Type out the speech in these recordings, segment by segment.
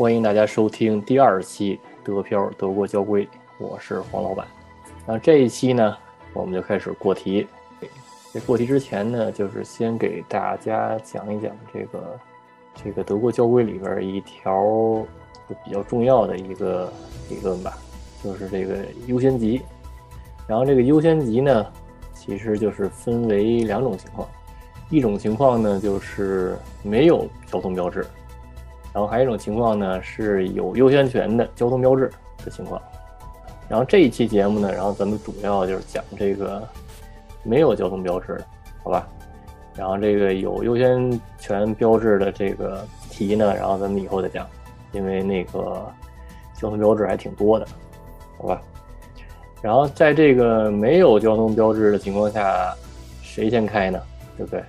欢迎大家收听第二期德漂德国交规，我是黄老板。那这一期呢，我们就开始过题。在过题之前呢，就是先给大家讲一讲这个这个德国交规里边一条比较重要的一个理论吧，就是这个优先级。然后这个优先级呢，其实就是分为两种情况，一种情况呢就是没有交通标志，然后还有一种情况呢是有优先权的交通标志的情况。然后这一期节目呢，然后咱们主要就是讲这个没有交通标志的，好吧？然后这个有优先权标志的这个题呢，然后咱们以后再讲，因为那个交通标志还挺多的，好吧？然后在这个没有交通标志的情况下，谁先开呢？对不对？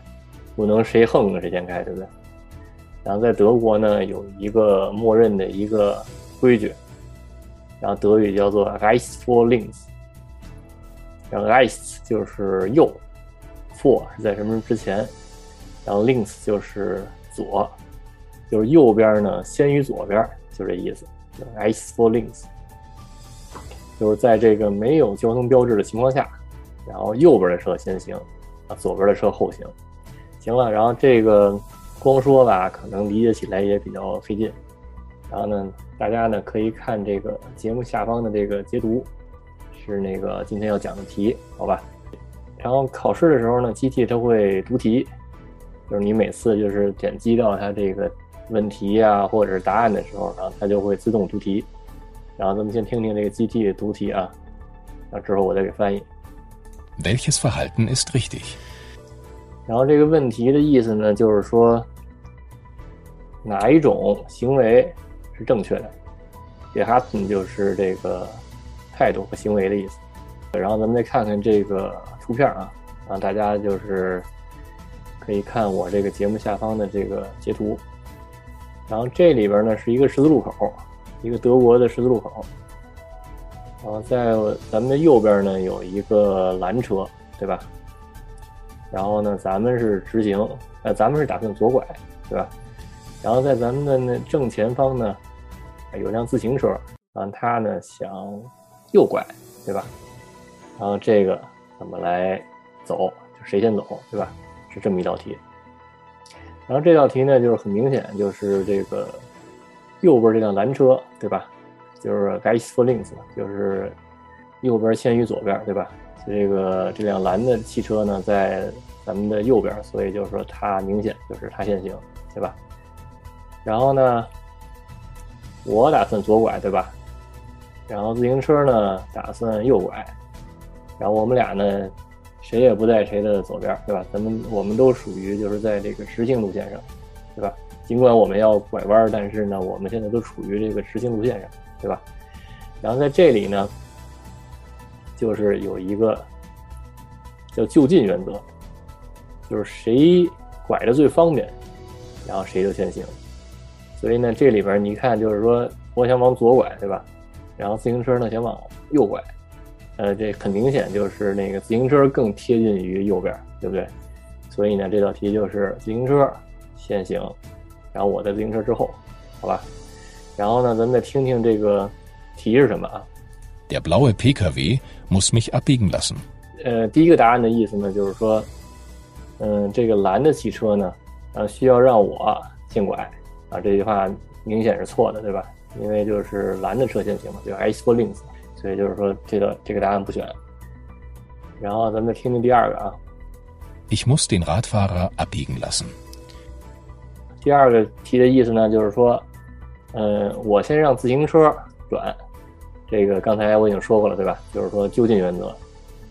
不能谁横谁先开，对不对？然后在德国呢，有一个默认的一个规矩，然后德语叫做 r i c e f o r links”。然后 r i c e 就是右，“for” 是在什么之前，然后 “links” 就是左，就是右边呢先于左边，就这意思。r i c e f o r links”。就是在这个没有交通标志的情况下，然后右边的车先行，啊，左边的车后行。行了，然后这个光说吧，可能理解起来也比较费劲。然后呢，大家呢可以看这个节目下方的这个截图，是那个今天要讲的题，好吧？然后考试的时候呢，机器它会读题，就是你每次就是点击到它这个问题啊或者是答案的时候，然后它就会自动读题。然后咱们先听听这个 GT 的读题啊，然后之后我再给翻译。Welches Verhalten ist richtig？然后这个问题的意思呢，就是说哪一种行为是正确的？Verhalten 就是这个态度和行为的意思。然后咱们再看看这个图片啊，让大家就是可以看我这个节目下方的这个截图。然后这里边呢是一个十字路口。一个德国的十字路口，然后在咱们的右边呢有一个蓝车，对吧？然后呢，咱们是直行，呃，咱们是打算左拐，对吧？然后在咱们的那正前方呢，有辆自行车，然后他呢想右拐，对吧？然后这个怎么来走？就谁先走，对吧？是这么一道题。然后这道题呢，就是很明显，就是这个。右边这辆蓝车，对吧？就是 g a i s for links，就是右边先于左边，对吧？这个这辆蓝的汽车呢，在咱们的右边，所以就是说它明显就是它先行，对吧？然后呢，我打算左拐，对吧？然后自行车呢打算右拐，然后我们俩呢，谁也不在谁的左边，对吧？咱们我们都属于就是在这个直行路线上，对吧？尽管我们要拐弯，但是呢，我们现在都处于这个直行路线上，对吧？然后在这里呢，就是有一个叫就近原则，就是谁拐的最方便，然后谁就先行。所以呢，这里边你看，就是说我想往左拐，对吧？然后自行车呢想往右拐，呃，这很明显就是那个自行车更贴近于右边，对不对？所以呢，这道题就是自行车先行。然后我在自行车之后，好吧。然后呢，咱们再听听这个题是什么啊？Der blaue PKW muss mich abbiegen lassen。呃，第一个答案的意思呢，就是说，嗯，这个蓝的汽车呢，呃，需要让我先拐啊。这句话明显是错的，对吧？因为就是蓝的车先行嘛，就 S for links，所以就是说这个这个答案不选。然后咱们再听听第二个啊。Ich muss den Radfahrer abbiegen lassen。第二个题的意思呢，就是说，嗯，我先让自行车转，这个刚才我已经说过了，对吧？就是说就近原则，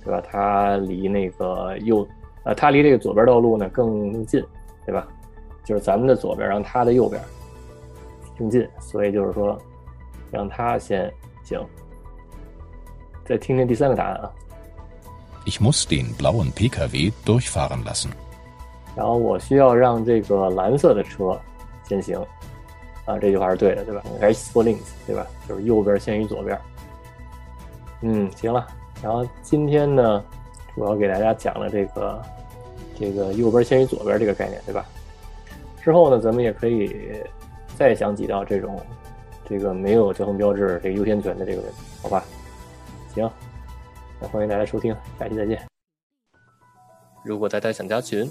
对吧？它离那个右，呃，它离这个左边道路呢更近，对吧？就是咱们的左边，让他的右边更近，所以就是说，让他先行。再听听第三个答案啊。Ich muss den blauen PKW durchfahren lassen. 然后我需要让这个蓝色的车先行，啊，这句话是对的，对吧？S for links，对吧？就是右边先于左边。嗯，行了。然后今天呢，主要给大家讲了这个这个右边先于左边这个概念，对吧？之后呢，咱们也可以再想起到这种这个没有交通标志这个优先权的这个问题，好吧？行，那欢迎大家收听，下期再见。如果大家想加群，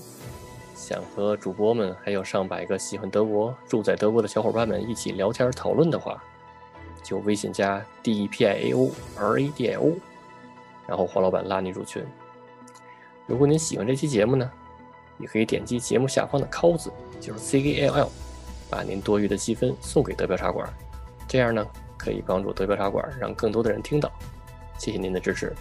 想和主播们还有上百个喜欢德国、住在德国的小伙伴们一起聊天讨论的话，就微信加 D E P I A O R A D I O，然后黄老板拉你入群。如果您喜欢这期节目呢，也可以点击节目下方的 “call” 字，就是 C A L L，把您多余的积分送给德标茶馆，这样呢可以帮助德标茶馆让更多的人听到。谢谢您的支持。